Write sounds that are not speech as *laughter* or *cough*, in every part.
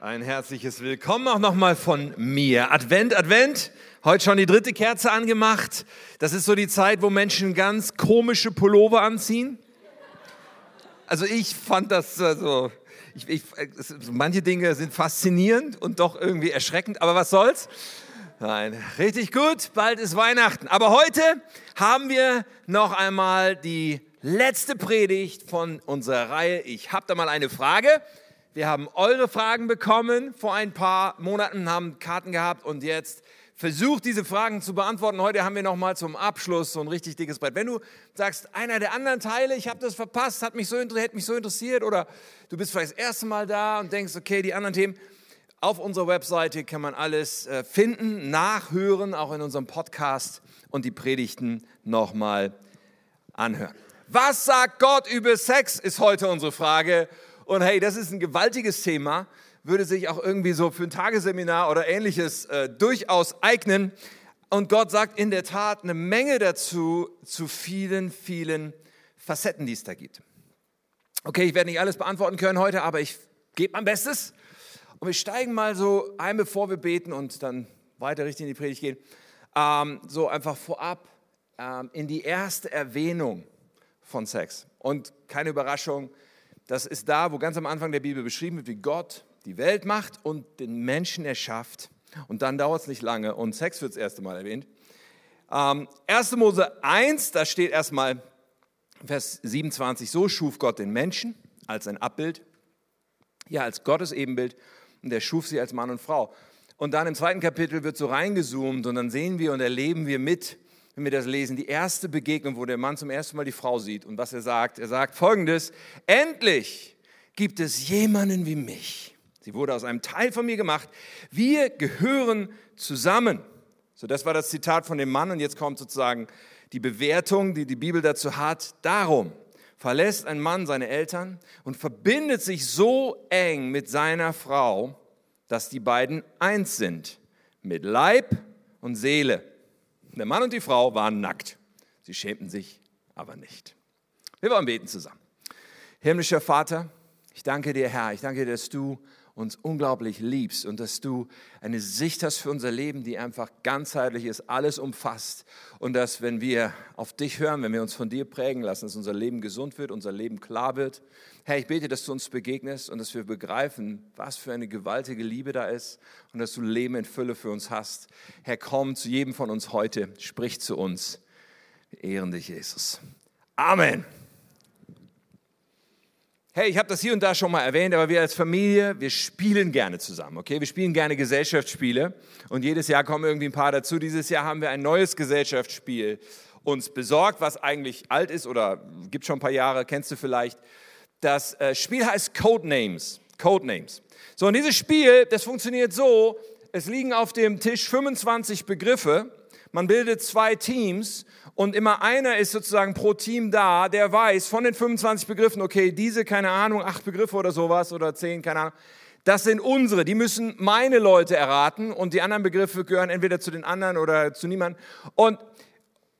Ein herzliches Willkommen auch nochmal von mir. Advent, Advent. Heute schon die dritte Kerze angemacht. Das ist so die Zeit, wo Menschen ganz komische Pullover anziehen. Also ich fand das also, ich, ich, manche Dinge sind faszinierend und doch irgendwie erschreckend, aber was soll's? Nein, richtig gut, bald ist Weihnachten. Aber heute haben wir noch einmal die letzte Predigt von unserer Reihe. Ich habe da mal eine Frage. Wir haben eure Fragen bekommen vor ein paar Monaten, haben Karten gehabt und jetzt versucht, diese Fragen zu beantworten. Heute haben wir noch mal zum Abschluss so ein richtig dickes Brett. Wenn du sagst, einer der anderen Teile, ich habe das verpasst, hat mich so, hätte mich so interessiert oder du bist vielleicht das erste Mal da und denkst, okay, die anderen Themen, auf unserer Webseite kann man alles äh, finden, nachhören, auch in unserem Podcast und die Predigten noch mal anhören. Was sagt Gott über Sex, ist heute unsere Frage. Und hey, das ist ein gewaltiges Thema, würde sich auch irgendwie so für ein Tagesseminar oder ähnliches äh, durchaus eignen. Und Gott sagt in der Tat eine Menge dazu, zu vielen, vielen Facetten, die es da gibt. Okay, ich werde nicht alles beantworten können heute, aber ich gebe mein Bestes. Und wir steigen mal so ein, bevor wir beten und dann weiter richtig in die Predigt gehen, ähm, so einfach vorab ähm, in die erste Erwähnung von Sex. Und keine Überraschung, das ist da, wo ganz am Anfang der Bibel beschrieben wird, wie Gott die Welt macht und den Menschen erschafft. Und dann dauert es nicht lange und Sex wird das erste Mal erwähnt. Ähm, 1. Mose 1, da steht erstmal Vers 27, so schuf Gott den Menschen als ein Abbild, ja als Gottes Ebenbild und er schuf sie als Mann und Frau. Und dann im zweiten Kapitel wird so reingezoomt und dann sehen wir und erleben wir mit, wenn wir das lesen, die erste Begegnung, wo der Mann zum ersten Mal die Frau sieht und was er sagt. Er sagt folgendes, endlich gibt es jemanden wie mich. Sie wurde aus einem Teil von mir gemacht. Wir gehören zusammen. So, das war das Zitat von dem Mann und jetzt kommt sozusagen die Bewertung, die die Bibel dazu hat. Darum verlässt ein Mann seine Eltern und verbindet sich so eng mit seiner Frau, dass die beiden eins sind, mit Leib und Seele. Der Mann und die Frau waren nackt. Sie schämten sich aber nicht. Wir wollen beten zusammen. Himmlischer Vater, ich danke dir, Herr. Ich danke dir, dass du uns unglaublich liebst und dass du eine Sicht hast für unser Leben, die einfach ganzheitlich ist, alles umfasst. Und dass, wenn wir auf dich hören, wenn wir uns von dir prägen lassen, dass unser Leben gesund wird, unser Leben klar wird. Herr, ich bete, dass du uns begegnest und dass wir begreifen, was für eine gewaltige Liebe da ist und dass du Leben in Fülle für uns hast. Herr, komm zu jedem von uns heute, sprich zu uns. Wir ehren dich, Jesus. Amen. Hey, ich habe das hier und da schon mal erwähnt, aber wir als Familie, wir spielen gerne zusammen, okay? Wir spielen gerne Gesellschaftsspiele und jedes Jahr kommen irgendwie ein paar dazu. Dieses Jahr haben wir ein neues Gesellschaftsspiel uns besorgt, was eigentlich alt ist oder gibt schon ein paar Jahre, kennst du vielleicht. Das äh, Spiel heißt Codenames. Codenames. So, und dieses Spiel, das funktioniert so, es liegen auf dem Tisch 25 Begriffe, man bildet zwei Teams und immer einer ist sozusagen pro Team da, der weiß von den 25 Begriffen, okay, diese, keine Ahnung, acht Begriffe oder sowas oder zehn, keine Ahnung, das sind unsere, die müssen meine Leute erraten und die anderen Begriffe gehören entweder zu den anderen oder zu niemandem. Und,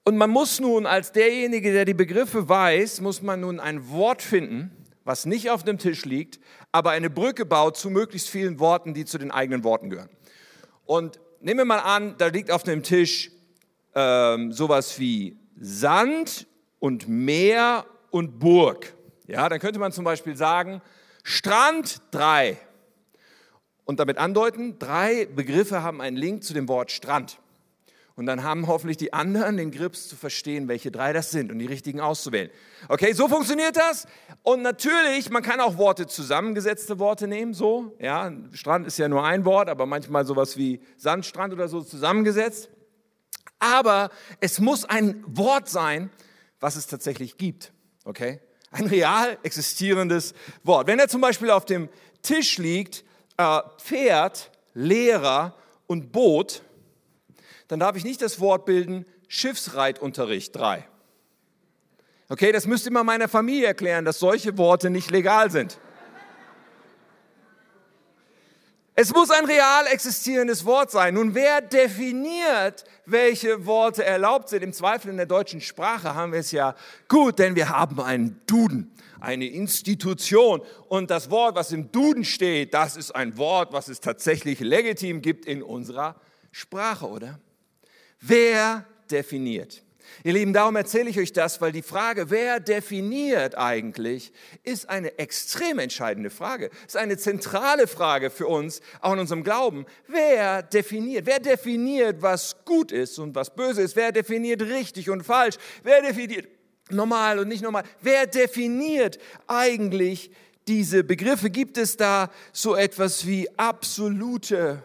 und man muss nun als derjenige, der die Begriffe weiß, muss man nun ein Wort finden, was nicht auf dem Tisch liegt, aber eine Brücke baut zu möglichst vielen Worten, die zu den eigenen Worten gehören. Und nehmen wir mal an, da liegt auf dem Tisch ähm, sowas wie Sand und Meer und Burg. Ja, dann könnte man zum Beispiel sagen, Strand 3. Und damit andeuten, drei Begriffe haben einen Link zu dem Wort Strand. Und dann haben hoffentlich die anderen den Grips zu verstehen, welche drei das sind und die richtigen auszuwählen. Okay, so funktioniert das. Und natürlich, man kann auch Worte, zusammengesetzte Worte nehmen, so. Ja, Strand ist ja nur ein Wort, aber manchmal sowas wie Sandstrand oder so zusammengesetzt aber es muss ein Wort sein, was es tatsächlich gibt. Okay? Ein real existierendes Wort. Wenn er zum Beispiel auf dem Tisch liegt, äh, Pferd, Lehrer und Boot, dann darf ich nicht das Wort bilden Schiffsreitunterricht 3. Okay, das müsste immer meiner Familie erklären, dass solche Worte nicht legal sind. Es muss ein real existierendes Wort sein. Nun, wer definiert, welche Worte erlaubt sind? Im Zweifel in der deutschen Sprache haben wir es ja gut, denn wir haben einen Duden, eine Institution. Und das Wort, was im Duden steht, das ist ein Wort, was es tatsächlich legitim gibt in unserer Sprache, oder? Wer definiert? Ihr Lieben, darum erzähle ich euch das, weil die Frage, wer definiert eigentlich, ist eine extrem entscheidende Frage. Ist eine zentrale Frage für uns, auch in unserem Glauben. Wer definiert? Wer definiert, was gut ist und was böse ist? Wer definiert richtig und falsch? Wer definiert normal und nicht normal? Wer definiert eigentlich diese Begriffe? Gibt es da so etwas wie absolute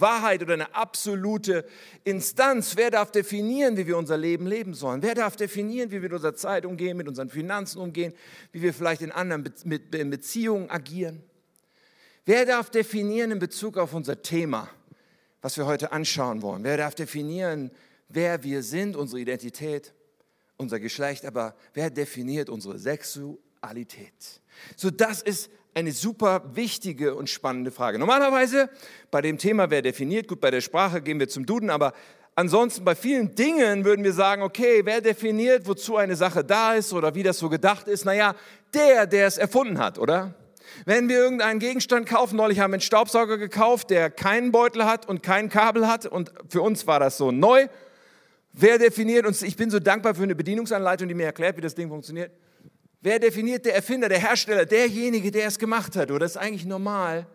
Wahrheit oder eine absolute Instanz. Wer darf definieren, wie wir unser Leben leben sollen? Wer darf definieren, wie wir mit unserer Zeit umgehen, mit unseren Finanzen umgehen, wie wir vielleicht in anderen Be mit Beziehungen agieren? Wer darf definieren in Bezug auf unser Thema, was wir heute anschauen wollen? Wer darf definieren, wer wir sind, unsere Identität, unser Geschlecht, aber wer definiert unsere Sexualität? So, das ist eine super wichtige und spannende Frage. Normalerweise bei dem Thema, wer definiert, gut, bei der Sprache gehen wir zum Duden, aber ansonsten bei vielen Dingen würden wir sagen, okay, wer definiert, wozu eine Sache da ist oder wie das so gedacht ist? Naja, der, der es erfunden hat, oder? Wenn wir irgendeinen Gegenstand kaufen, neulich haben wir einen Staubsauger gekauft, der keinen Beutel hat und kein Kabel hat und für uns war das so neu. Wer definiert uns? Ich bin so dankbar für eine Bedienungsanleitung, die mir erklärt, wie das Ding funktioniert. Wer definiert der Erfinder, der Hersteller, derjenige, der es gemacht hat? Oder ist eigentlich normal?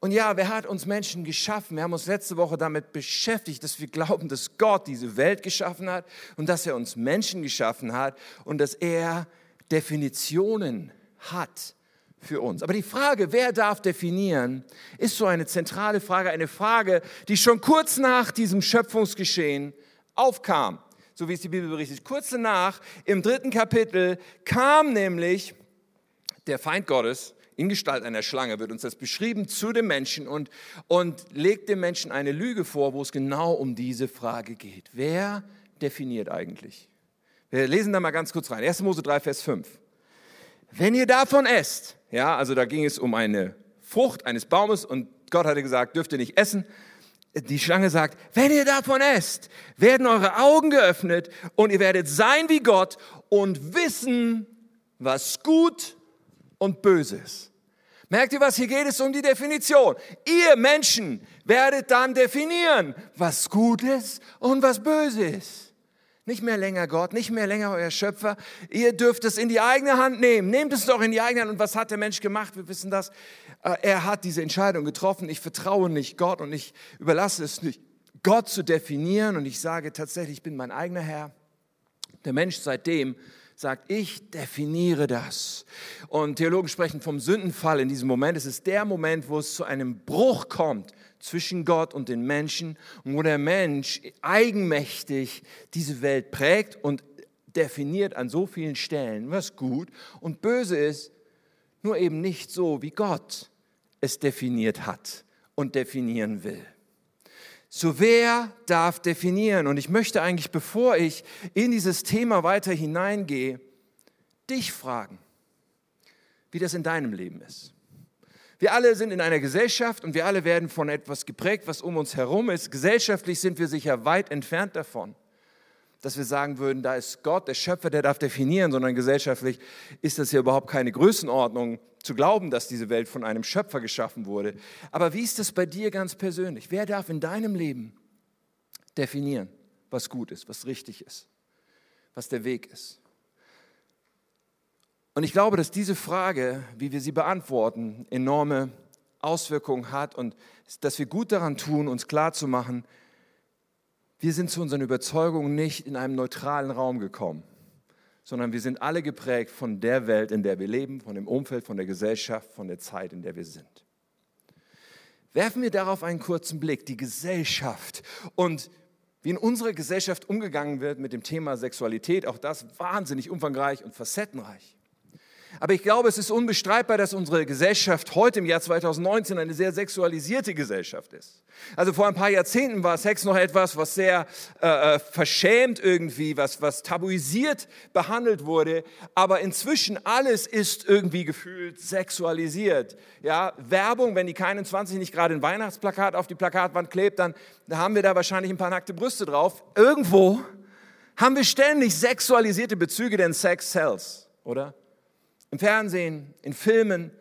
Und ja, wer hat uns Menschen geschaffen? Wir haben uns letzte Woche damit beschäftigt, dass wir glauben, dass Gott diese Welt geschaffen hat und dass er uns Menschen geschaffen hat und dass er Definitionen hat für uns. Aber die Frage, wer darf definieren, ist so eine zentrale Frage, eine Frage, die schon kurz nach diesem Schöpfungsgeschehen aufkam so wie es die Bibel berichtet. Kurz danach, im dritten Kapitel, kam nämlich der Feind Gottes in Gestalt einer Schlange, wird uns das beschrieben, zu dem Menschen und, und legt dem Menschen eine Lüge vor, wo es genau um diese Frage geht. Wer definiert eigentlich? Wir lesen da mal ganz kurz rein. 1. Mose 3, Vers 5. Wenn ihr davon esst, ja, also da ging es um eine Frucht eines Baumes und Gott hatte gesagt, dürft ihr nicht essen die Schlange sagt, wenn ihr davon esst, werden eure Augen geöffnet und ihr werdet sein wie Gott und wissen, was gut und böse ist. Merkt ihr, was hier geht? Es um die Definition. Ihr Menschen werdet dann definieren, was gut ist und was böse ist. Nicht mehr länger Gott, nicht mehr länger euer Schöpfer. Ihr dürft es in die eigene Hand nehmen. Nehmt es doch in die eigene Hand. Und was hat der Mensch gemacht? Wir wissen das. Äh, er hat diese Entscheidung getroffen. Ich vertraue nicht Gott und ich überlasse es nicht Gott zu definieren. Und ich sage tatsächlich, ich bin mein eigener Herr. Der Mensch seitdem sagt, ich definiere das. Und Theologen sprechen vom Sündenfall in diesem Moment. Es ist der Moment, wo es zu einem Bruch kommt zwischen Gott und den Menschen und wo der Mensch eigenmächtig diese Welt prägt und definiert an so vielen Stellen, was gut und böse ist, nur eben nicht so, wie Gott es definiert hat und definieren will. So wer darf definieren? Und ich möchte eigentlich, bevor ich in dieses Thema weiter hineingehe, dich fragen, wie das in deinem Leben ist. Wir alle sind in einer Gesellschaft und wir alle werden von etwas geprägt, was um uns herum ist. Gesellschaftlich sind wir sicher weit entfernt davon, dass wir sagen würden, da ist Gott, der Schöpfer, der darf definieren, sondern gesellschaftlich ist das ja überhaupt keine Größenordnung, zu glauben, dass diese Welt von einem Schöpfer geschaffen wurde. Aber wie ist es bei dir ganz persönlich? Wer darf in deinem Leben definieren, was gut ist, was richtig ist, was der Weg ist? Und ich glaube, dass diese Frage, wie wir sie beantworten, enorme Auswirkungen hat und dass wir gut daran tun, uns klarzumachen, wir sind zu unseren Überzeugungen nicht in einem neutralen Raum gekommen, sondern wir sind alle geprägt von der Welt, in der wir leben, von dem Umfeld, von der Gesellschaft, von der Zeit, in der wir sind. Werfen wir darauf einen kurzen Blick, die Gesellschaft und wie in unserer Gesellschaft umgegangen wird mit dem Thema Sexualität, auch das wahnsinnig umfangreich und facettenreich. Aber ich glaube, es ist unbestreitbar, dass unsere Gesellschaft heute im Jahr 2019 eine sehr sexualisierte Gesellschaft ist. Also vor ein paar Jahrzehnten war Sex noch etwas, was sehr äh, äh, verschämt irgendwie, was, was tabuisiert behandelt wurde. Aber inzwischen alles ist irgendwie gefühlt sexualisiert. Ja, Werbung, wenn die keinen 20 nicht gerade ein Weihnachtsplakat auf die Plakatwand klebt, dann haben wir da wahrscheinlich ein paar nackte Brüste drauf. Irgendwo haben wir ständig sexualisierte Bezüge, denn Sex sells, oder? Im Fernsehen, in Filmen.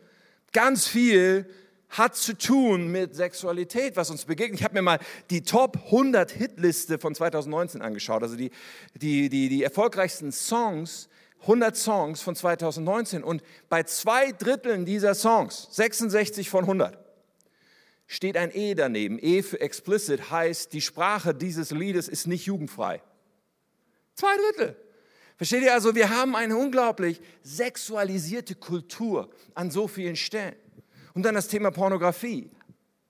Ganz viel hat zu tun mit Sexualität, was uns begegnet. Ich habe mir mal die Top 100 Hitliste von 2019 angeschaut, also die, die, die, die erfolgreichsten Songs, 100 Songs von 2019. Und bei zwei Dritteln dieser Songs, 66 von 100, steht ein E daneben. E für explicit heißt, die Sprache dieses Liedes ist nicht jugendfrei. Zwei Drittel. Versteht ihr also, wir haben eine unglaublich sexualisierte Kultur an so vielen Stellen. Und dann das Thema Pornografie.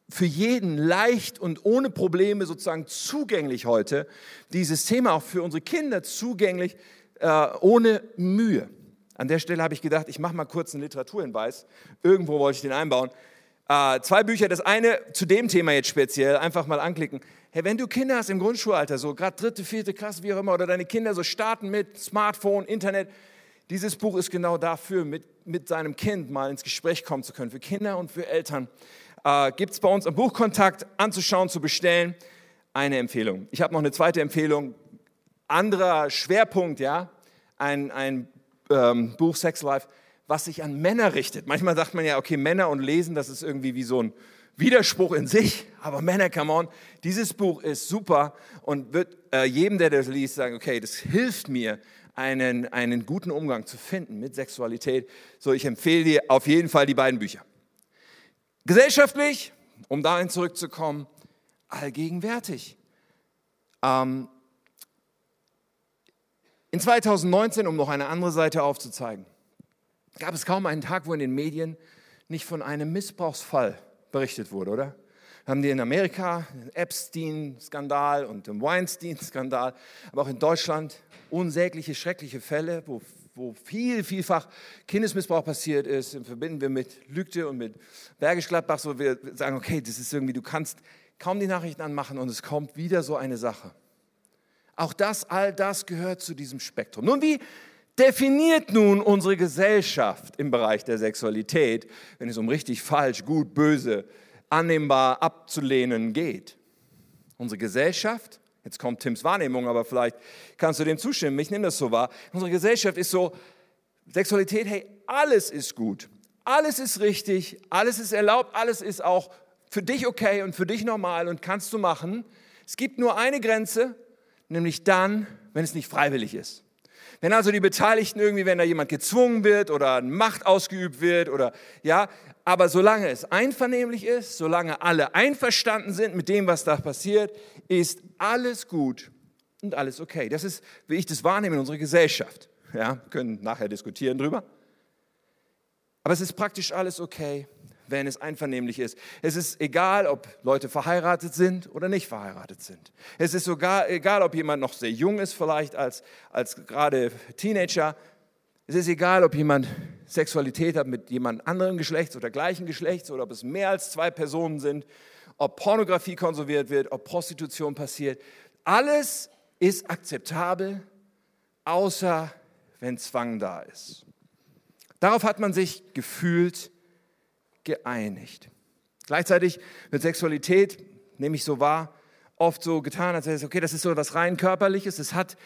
Für jeden leicht und ohne Probleme sozusagen zugänglich heute. Dieses Thema auch für unsere Kinder zugänglich, äh, ohne Mühe. An der Stelle habe ich gedacht, ich mache mal kurz einen Literaturhinweis. Irgendwo wollte ich den einbauen. Äh, zwei Bücher, das eine zu dem Thema jetzt speziell, einfach mal anklicken. Hey, wenn du Kinder hast im Grundschulalter, so gerade dritte, vierte Klasse, wie auch immer, oder deine Kinder so starten mit Smartphone, Internet, dieses Buch ist genau dafür, mit, mit seinem Kind mal ins Gespräch kommen zu können. Für Kinder und für Eltern äh, gibt es bei uns am Buchkontakt anzuschauen, zu bestellen. Eine Empfehlung. Ich habe noch eine zweite Empfehlung. Anderer Schwerpunkt, ja, ein, ein ähm, Buch Sex Life, was sich an Männer richtet. Manchmal sagt man ja, okay, Männer und Lesen, das ist irgendwie wie so ein Widerspruch in sich, aber Männer, come on, dieses Buch ist super und wird äh, jedem, der das liest, sagen, okay, das hilft mir, einen, einen guten Umgang zu finden mit Sexualität. So, ich empfehle dir auf jeden Fall die beiden Bücher. Gesellschaftlich, um dahin zurückzukommen, allgegenwärtig. Ähm, in 2019, um noch eine andere Seite aufzuzeigen, gab es kaum einen Tag, wo in den Medien nicht von einem Missbrauchsfall berichtet wurde, oder? Haben die in Amerika den Epstein-Skandal und den Weinstein-Skandal, aber auch in Deutschland unsägliche, schreckliche Fälle, wo, wo viel, vielfach Kindesmissbrauch passiert ist. Verbinden wir mit Lügde und mit Bergisch Gladbach, so wir sagen, okay, das ist irgendwie, du kannst kaum die Nachrichten anmachen und es kommt wieder so eine Sache. Auch das, all das gehört zu diesem Spektrum. Nun, wie definiert nun unsere Gesellschaft im Bereich der Sexualität, wenn es um richtig, falsch, gut, böse, annehmbar, abzulehnen geht? Unsere Gesellschaft, jetzt kommt Tims Wahrnehmung, aber vielleicht kannst du dem zustimmen, ich nehme das so wahr, unsere Gesellschaft ist so, Sexualität, hey, alles ist gut, alles ist richtig, alles ist erlaubt, alles ist auch für dich okay und für dich normal und kannst du machen. Es gibt nur eine Grenze, nämlich dann, wenn es nicht freiwillig ist. Wenn also die Beteiligten irgendwie, wenn da jemand gezwungen wird oder Macht ausgeübt wird oder ja, aber solange es einvernehmlich ist, solange alle einverstanden sind mit dem, was da passiert, ist alles gut und alles okay. Das ist, wie ich das wahrnehme in unserer Gesellschaft. Ja, können nachher diskutieren drüber. Aber es ist praktisch alles okay wenn es einvernehmlich ist. Es ist egal, ob Leute verheiratet sind oder nicht verheiratet sind. Es ist sogar egal, ob jemand noch sehr jung ist, vielleicht als, als gerade Teenager. Es ist egal, ob jemand Sexualität hat mit jemand anderem Geschlechts oder gleichen Geschlechts oder ob es mehr als zwei Personen sind, ob Pornografie konsumiert wird, ob Prostitution passiert. Alles ist akzeptabel, außer wenn Zwang da ist. Darauf hat man sich gefühlt geeinigt. Gleichzeitig wird Sexualität, nehme ich so wahr, oft so getan, als wäre es, okay, das ist so was rein körperliches, es hat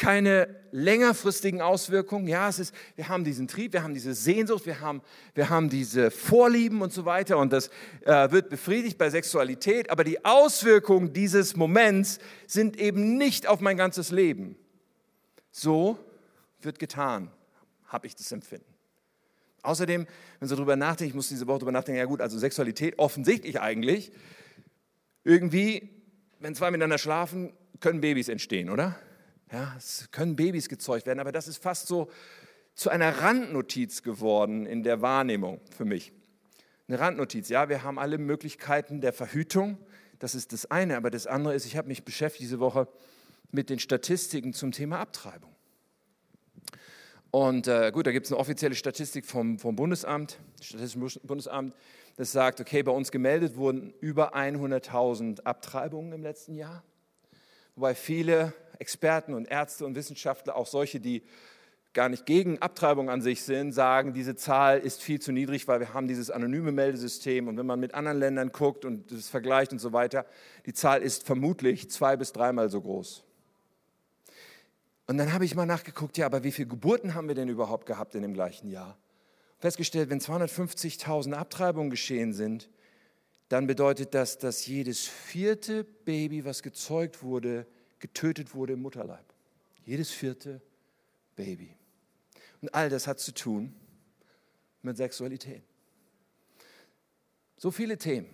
keine längerfristigen Auswirkungen. Ja, es ist, wir haben diesen Trieb, wir haben diese Sehnsucht, wir haben, wir haben diese Vorlieben und so weiter und das äh, wird befriedigt bei Sexualität, aber die Auswirkungen dieses Moments sind eben nicht auf mein ganzes Leben. So wird getan, habe ich das Empfinden. Außerdem, wenn Sie darüber nachdenken, ich muss diese Woche darüber nachdenken, ja gut, also Sexualität offensichtlich eigentlich, irgendwie, wenn zwei miteinander schlafen, können Babys entstehen, oder? Ja, es können Babys gezeugt werden, aber das ist fast so zu einer Randnotiz geworden in der Wahrnehmung für mich. Eine Randnotiz, ja, wir haben alle Möglichkeiten der Verhütung, das ist das eine, aber das andere ist, ich habe mich beschäftigt diese Woche mit den Statistiken zum Thema Abtreibung. Und äh, gut, da gibt es eine offizielle Statistik vom, vom Bundesamt, Statistischen Bundesamt, das sagt, okay, bei uns gemeldet wurden über 100.000 Abtreibungen im letzten Jahr. Wobei viele Experten und Ärzte und Wissenschaftler, auch solche, die gar nicht gegen Abtreibung an sich sind, sagen, diese Zahl ist viel zu niedrig, weil wir haben dieses anonyme Meldesystem und wenn man mit anderen Ländern guckt und das vergleicht und so weiter, die Zahl ist vermutlich zwei bis dreimal so groß. Und dann habe ich mal nachgeguckt, ja, aber wie viele Geburten haben wir denn überhaupt gehabt in dem gleichen Jahr? Festgestellt, wenn 250.000 Abtreibungen geschehen sind, dann bedeutet das, dass jedes vierte Baby, was gezeugt wurde, getötet wurde im Mutterleib. Jedes vierte Baby. Und all das hat zu tun mit Sexualität. So viele Themen.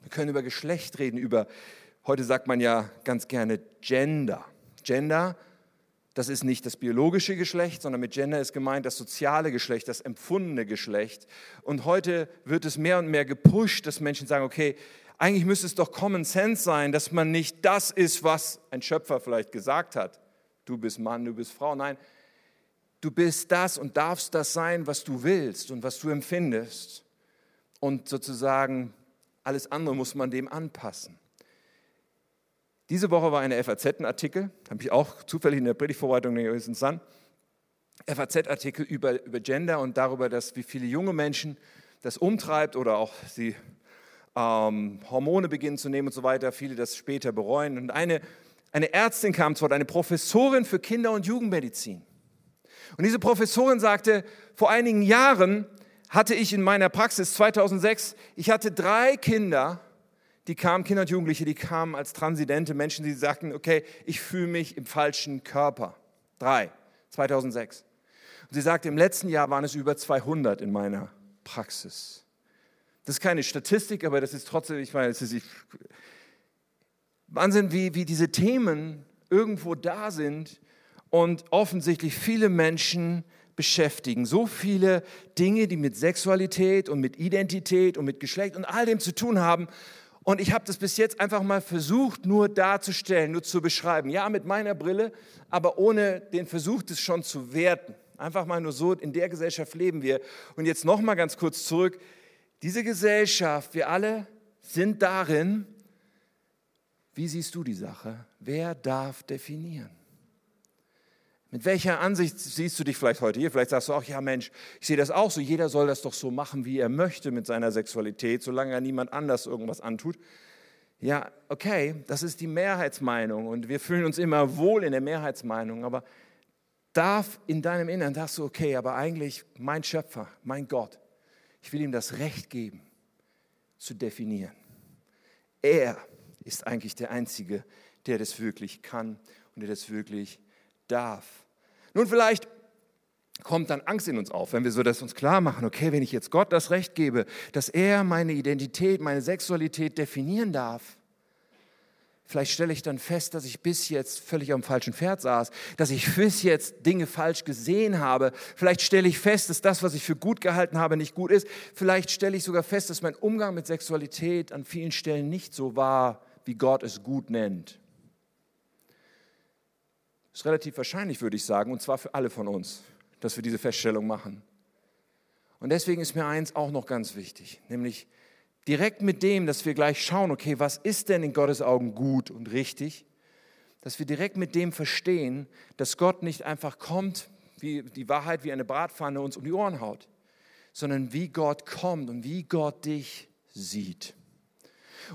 Wir können über Geschlecht reden, über, heute sagt man ja ganz gerne Gender. Gender, das ist nicht das biologische Geschlecht, sondern mit Gender ist gemeint das soziale Geschlecht, das empfundene Geschlecht. Und heute wird es mehr und mehr gepusht, dass Menschen sagen, okay, eigentlich müsste es doch Common Sense sein, dass man nicht das ist, was ein Schöpfer vielleicht gesagt hat. Du bist Mann, du bist Frau. Nein, du bist das und darfst das sein, was du willst und was du empfindest. Und sozusagen alles andere muss man dem anpassen. Diese Woche war eine FAZ-Artikel, habe ich auch zufällig in der Predigtvorbereitung gelesen, Sun, FAZ-Artikel über, über Gender und darüber, dass wie viele junge Menschen das umtreibt oder auch sie ähm, Hormone beginnen zu nehmen und so weiter, viele das später bereuen. Und eine, eine Ärztin kam zu Wort, eine Professorin für Kinder- und Jugendmedizin. Und diese Professorin sagte, vor einigen Jahren hatte ich in meiner Praxis 2006, ich hatte drei Kinder, die kamen, Kinder und Jugendliche, die kamen als transidente Menschen, die sagten, okay, ich fühle mich im falschen Körper. Drei, 2006. Und sie sagte, im letzten Jahr waren es über 200 in meiner Praxis. Das ist keine Statistik, aber das ist trotzdem, ich meine, es ist Wahnsinn, wie, wie diese Themen irgendwo da sind und offensichtlich viele Menschen beschäftigen. So viele Dinge, die mit Sexualität und mit Identität und mit Geschlecht und all dem zu tun haben. Und ich habe das bis jetzt einfach mal versucht, nur darzustellen, nur zu beschreiben. Ja, mit meiner Brille, aber ohne den Versuch, das schon zu werten. Einfach mal nur so, in der Gesellschaft leben wir. Und jetzt noch mal ganz kurz zurück. Diese Gesellschaft, wir alle sind darin, wie siehst du die Sache? Wer darf definieren? Mit welcher Ansicht siehst du dich vielleicht heute hier? Vielleicht sagst du auch, ja Mensch, ich sehe das auch so. Jeder soll das doch so machen, wie er möchte mit seiner Sexualität, solange er niemand anders irgendwas antut. Ja, okay, das ist die Mehrheitsmeinung und wir fühlen uns immer wohl in der Mehrheitsmeinung, aber darf in deinem Inneren, sagst du, okay, aber eigentlich mein Schöpfer, mein Gott, ich will ihm das Recht geben, zu definieren. Er ist eigentlich der Einzige, der das wirklich kann und der das wirklich darf. Nun, vielleicht kommt dann Angst in uns auf, wenn wir so das uns klar machen, okay, wenn ich jetzt Gott das Recht gebe, dass er meine Identität, meine Sexualität definieren darf, vielleicht stelle ich dann fest, dass ich bis jetzt völlig am falschen Pferd saß, dass ich bis jetzt Dinge falsch gesehen habe. Vielleicht stelle ich fest, dass das, was ich für gut gehalten habe, nicht gut ist. Vielleicht stelle ich sogar fest, dass mein Umgang mit Sexualität an vielen Stellen nicht so war, wie Gott es gut nennt ist relativ wahrscheinlich, würde ich sagen, und zwar für alle von uns, dass wir diese Feststellung machen. Und deswegen ist mir eins auch noch ganz wichtig, nämlich direkt mit dem, dass wir gleich schauen, okay, was ist denn in Gottes Augen gut und richtig, dass wir direkt mit dem verstehen, dass Gott nicht einfach kommt, wie die Wahrheit wie eine Bratpfanne uns um die Ohren haut, sondern wie Gott kommt und wie Gott dich sieht.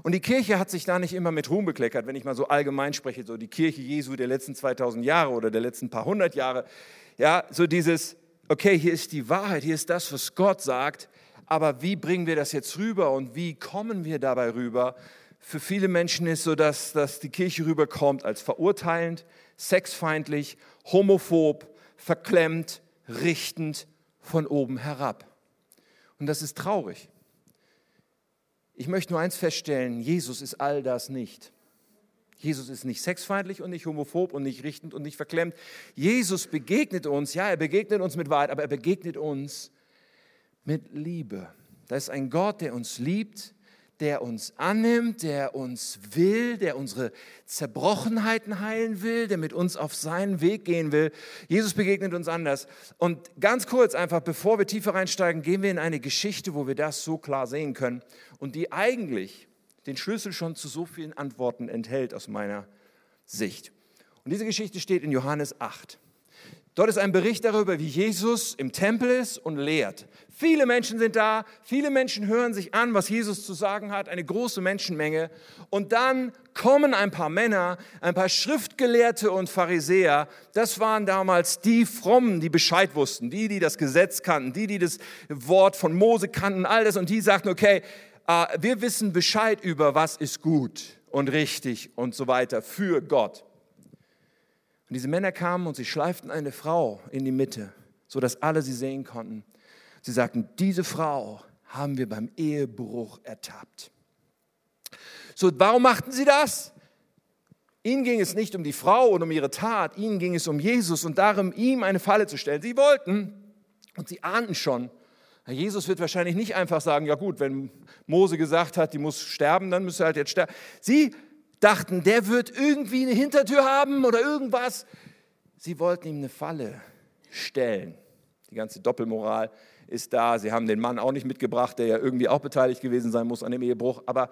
Und die Kirche hat sich da nicht immer mit Ruhm bekleckert, wenn ich mal so allgemein spreche, so die Kirche Jesu der letzten 2000 Jahre oder der letzten paar hundert Jahre. Ja, so dieses, okay, hier ist die Wahrheit, hier ist das, was Gott sagt, aber wie bringen wir das jetzt rüber und wie kommen wir dabei rüber? Für viele Menschen ist so, dass, dass die Kirche rüberkommt als verurteilend, sexfeindlich, homophob, verklemmt, richtend von oben herab. Und das ist traurig. Ich möchte nur eins feststellen, Jesus ist all das nicht. Jesus ist nicht sexfeindlich und nicht homophob und nicht richtend und nicht verklemmt. Jesus begegnet uns, ja, er begegnet uns mit Wahrheit, aber er begegnet uns mit Liebe. Da ist ein Gott, der uns liebt, der uns annimmt, der uns will, der unsere Zerbrochenheiten heilen will, der mit uns auf seinen Weg gehen will. Jesus begegnet uns anders. Und ganz kurz einfach, bevor wir tiefer reinsteigen, gehen wir in eine Geschichte, wo wir das so klar sehen können und die eigentlich den Schlüssel schon zu so vielen Antworten enthält aus meiner Sicht. Und diese Geschichte steht in Johannes 8. Dort ist ein Bericht darüber, wie Jesus im Tempel ist und lehrt. Viele Menschen sind da, viele Menschen hören sich an, was Jesus zu sagen hat, eine große Menschenmenge. Und dann kommen ein paar Männer, ein paar Schriftgelehrte und Pharisäer. Das waren damals die Frommen, die Bescheid wussten, die, die das Gesetz kannten, die, die das Wort von Mose kannten, all das. Und die sagten, okay, äh, wir wissen Bescheid über, was ist gut und richtig und so weiter für Gott. Und diese Männer kamen und sie schleiften eine Frau in die Mitte, sodass alle sie sehen konnten. Sie sagten, diese Frau haben wir beim Ehebruch ertappt. So, warum machten sie das? Ihnen ging es nicht um die Frau und um ihre Tat, ihnen ging es um Jesus und darum, ihm eine Falle zu stellen. Sie wollten und sie ahnten schon, Jesus wird wahrscheinlich nicht einfach sagen, ja gut, wenn Mose gesagt hat, die muss sterben, dann müsste halt jetzt sterben. Sie dachten, der wird irgendwie eine Hintertür haben oder irgendwas. Sie wollten ihm eine Falle stellen. Die ganze Doppelmoral ist da. Sie haben den Mann auch nicht mitgebracht, der ja irgendwie auch beteiligt gewesen sein muss an dem Ehebruch. Aber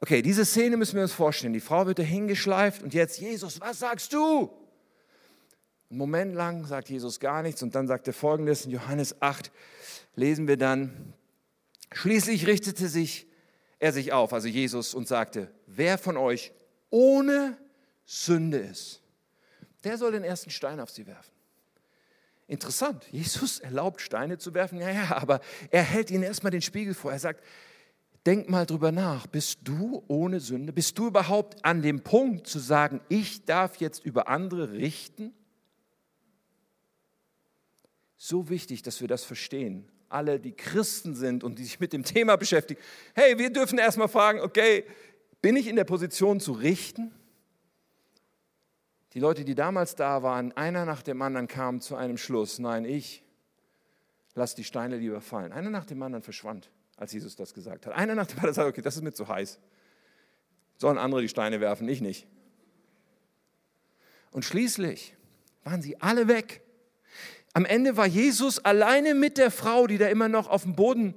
okay, diese Szene müssen wir uns vorstellen. Die Frau wird dahingeschleift und jetzt, Jesus, was sagst du? Einen Moment lang sagt Jesus gar nichts und dann sagt er folgendes in Johannes 8, lesen wir dann, schließlich richtete sich er sich auf, also Jesus, und sagte, wer von euch ohne Sünde ist, der soll den ersten Stein auf sie werfen. Interessant, Jesus erlaubt Steine zu werfen, ja, ja, aber er hält ihnen erstmal den Spiegel vor. Er sagt, denk mal drüber nach, bist du ohne Sünde? Bist du überhaupt an dem Punkt zu sagen, ich darf jetzt über andere richten? So wichtig, dass wir das verstehen alle, die Christen sind und die sich mit dem Thema beschäftigen, hey, wir dürfen erstmal fragen, okay, bin ich in der Position zu richten? Die Leute, die damals da waren, einer nach dem anderen kamen zu einem Schluss, nein, ich lass die Steine lieber fallen. Einer nach dem anderen verschwand, als Jesus das gesagt hat. Einer nach dem anderen sagte, okay, das ist mir zu heiß. Sollen andere die Steine werfen, ich nicht. Und schließlich waren sie alle weg. Am Ende war Jesus alleine mit der Frau, die da immer noch auf dem Boden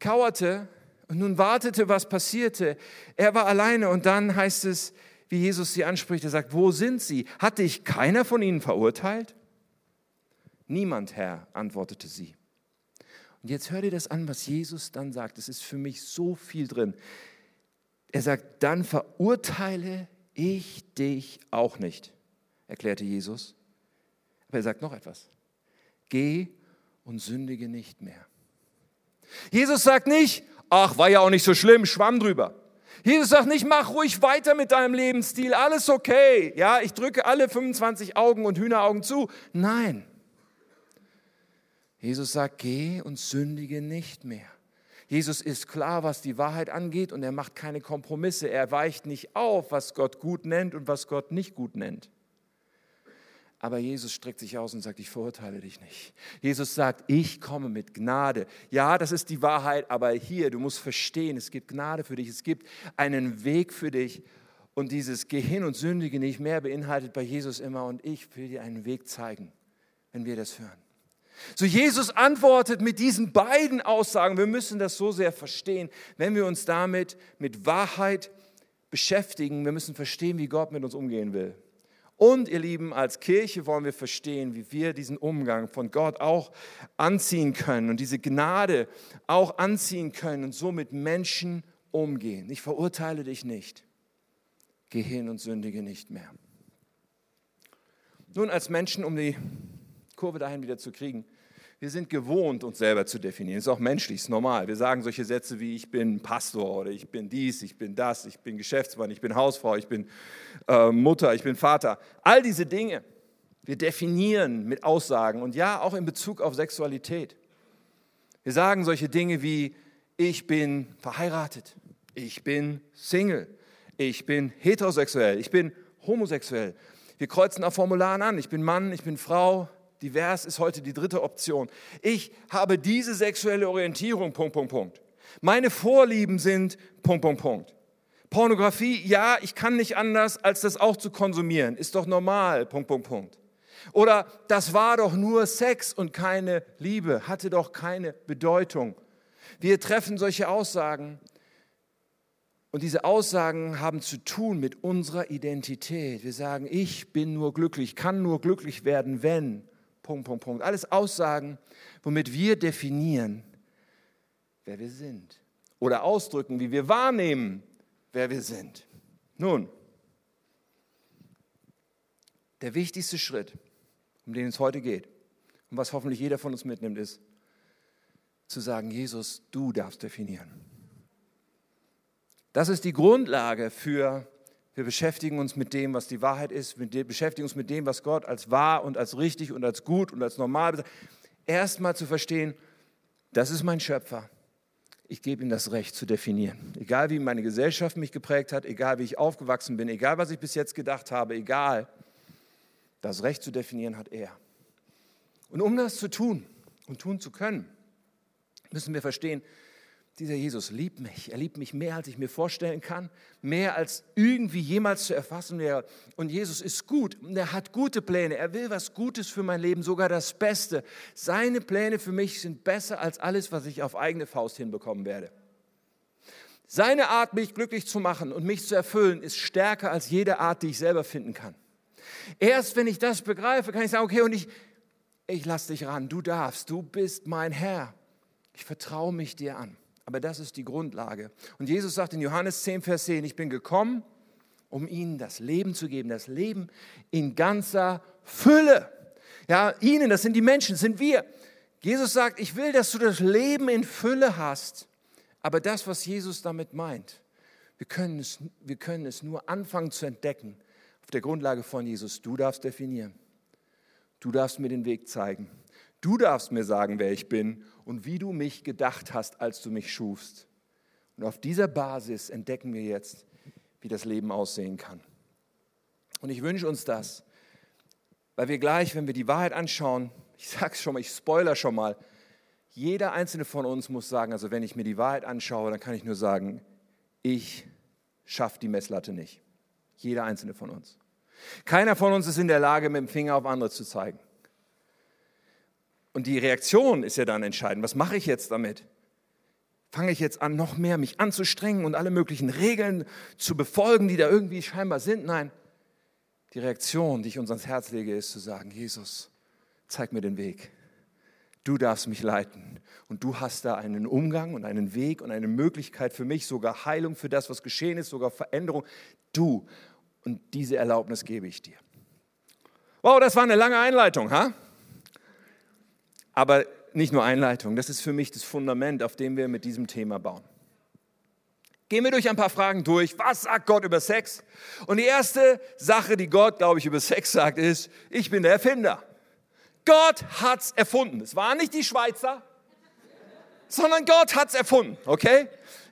kauerte und nun wartete, was passierte. Er war alleine und dann heißt es, wie Jesus sie anspricht, er sagt, wo sind sie? Hat dich keiner von ihnen verurteilt? Niemand, Herr, antwortete sie. Und jetzt hör dir das an, was Jesus dann sagt. Es ist für mich so viel drin. Er sagt, dann verurteile ich dich auch nicht, erklärte Jesus. Aber er sagt noch etwas geh und sündige nicht mehr. Jesus sagt nicht, ach, war ja auch nicht so schlimm, schwamm drüber. Jesus sagt nicht, mach ruhig weiter mit deinem Lebensstil, alles okay. Ja, ich drücke alle 25 Augen und Hühneraugen zu. Nein. Jesus sagt, geh und sündige nicht mehr. Jesus ist klar, was die Wahrheit angeht und er macht keine Kompromisse. Er weicht nicht auf, was Gott gut nennt und was Gott nicht gut nennt. Aber Jesus streckt sich aus und sagt, ich verurteile dich nicht. Jesus sagt, ich komme mit Gnade. Ja, das ist die Wahrheit, aber hier, du musst verstehen, es gibt Gnade für dich, es gibt einen Weg für dich. Und dieses Geh und sündige nicht mehr beinhaltet bei Jesus immer, und ich will dir einen Weg zeigen, wenn wir das hören. So Jesus antwortet mit diesen beiden Aussagen. Wir müssen das so sehr verstehen, wenn wir uns damit mit Wahrheit beschäftigen. Wir müssen verstehen, wie Gott mit uns umgehen will. Und ihr Lieben, als Kirche wollen wir verstehen, wie wir diesen Umgang von Gott auch anziehen können und diese Gnade auch anziehen können und so mit Menschen umgehen. Ich verurteile dich nicht. Geh hin und sündige nicht mehr. Nun, als Menschen, um die Kurve dahin wieder zu kriegen, wir sind gewohnt, uns selber zu definieren. Das ist auch menschlich, ist normal. Wir sagen solche Sätze wie ich bin Pastor oder ich bin dies, ich bin das, ich bin Geschäftsmann, ich bin Hausfrau, ich bin äh, Mutter, ich bin Vater. All diese Dinge, wir definieren mit Aussagen und ja, auch in Bezug auf Sexualität. Wir sagen solche Dinge wie ich bin verheiratet, ich bin Single, ich bin heterosexuell, ich bin homosexuell. Wir kreuzen auf Formularen an, ich bin Mann, ich bin Frau, divers ist heute die dritte Option. Ich habe diese sexuelle Orientierung, Punkt, Punkt, Punkt. Meine Vorlieben sind Punkt, Punkt, Punkt. Pornografie, ja, ich kann nicht anders, als das auch zu konsumieren. Ist doch normal, Punkt, Punkt, Punkt. Oder das war doch nur Sex und keine Liebe, hatte doch keine Bedeutung. Wir treffen solche Aussagen und diese Aussagen haben zu tun mit unserer Identität. Wir sagen, ich bin nur glücklich, kann nur glücklich werden, wenn. Punkt, Punkt, Punkt. Alles Aussagen, womit wir definieren, wer wir sind. Oder ausdrücken, wie wir wahrnehmen, wer wir sind. Nun, der wichtigste Schritt, um den es heute geht und was hoffentlich jeder von uns mitnimmt, ist zu sagen, Jesus, du darfst definieren. Das ist die Grundlage für, wir beschäftigen uns mit dem, was die Wahrheit ist, wir beschäftigen uns mit dem, was Gott als wahr und als richtig und als gut und als normal Erstmal zu verstehen, das ist mein Schöpfer. Ich gebe ihm das Recht zu definieren. Egal wie meine Gesellschaft mich geprägt hat, egal wie ich aufgewachsen bin, egal was ich bis jetzt gedacht habe, egal, das Recht zu definieren hat er. Und um das zu tun und tun zu können, müssen wir verstehen, dieser Jesus liebt mich. Er liebt mich mehr, als ich mir vorstellen kann, mehr als irgendwie jemals zu erfassen wäre. Und Jesus ist gut und er hat gute Pläne. Er will was Gutes für mein Leben, sogar das Beste. Seine Pläne für mich sind besser als alles, was ich auf eigene Faust hinbekommen werde. Seine Art, mich glücklich zu machen und mich zu erfüllen, ist stärker als jede Art, die ich selber finden kann. Erst wenn ich das begreife, kann ich sagen, okay, und ich, ich lasse dich ran, du darfst, du bist mein Herr. Ich vertraue mich dir an. Aber das ist die Grundlage. Und Jesus sagt in Johannes 10, Vers 10, ich bin gekommen, um ihnen das Leben zu geben, das Leben in ganzer Fülle. Ja, ihnen, das sind die Menschen, das sind wir. Jesus sagt, ich will, dass du das Leben in Fülle hast. Aber das, was Jesus damit meint, wir können es, wir können es nur anfangen zu entdecken auf der Grundlage von Jesus. Du darfst definieren. Du darfst mir den Weg zeigen. Du darfst mir sagen, wer ich bin und wie du mich gedacht hast, als du mich schufst. Und auf dieser Basis entdecken wir jetzt, wie das Leben aussehen kann. Und ich wünsche uns das, weil wir gleich, wenn wir die Wahrheit anschauen, *laughs* ich sage es schon mal, ich spoiler schon mal, jeder einzelne von uns muss sagen, also wenn ich mir die Wahrheit anschaue, dann kann ich nur sagen, ich schaffe die Messlatte nicht. Jeder einzelne von uns. Keiner von uns ist in der Lage, mit dem Finger auf andere zu zeigen. Und die Reaktion ist ja dann entscheidend. Was mache ich jetzt damit? Fange ich jetzt an, noch mehr mich anzustrengen und alle möglichen Regeln zu befolgen, die da irgendwie scheinbar sind? Nein. Die Reaktion, die ich uns ans Herz lege, ist zu sagen, Jesus, zeig mir den Weg. Du darfst mich leiten. Und du hast da einen Umgang und einen Weg und eine Möglichkeit für mich, sogar Heilung für das, was geschehen ist, sogar Veränderung. Du. Und diese Erlaubnis gebe ich dir. Wow, das war eine lange Einleitung, ha? Aber nicht nur Einleitung, das ist für mich das Fundament, auf dem wir mit diesem Thema bauen. Gehen wir durch ein paar Fragen durch. Was sagt Gott über Sex? Und die erste Sache, die Gott, glaube ich, über Sex sagt, ist, ich bin der Erfinder. Gott hat es erfunden. Es waren nicht die Schweizer, sondern Gott hat es erfunden, okay?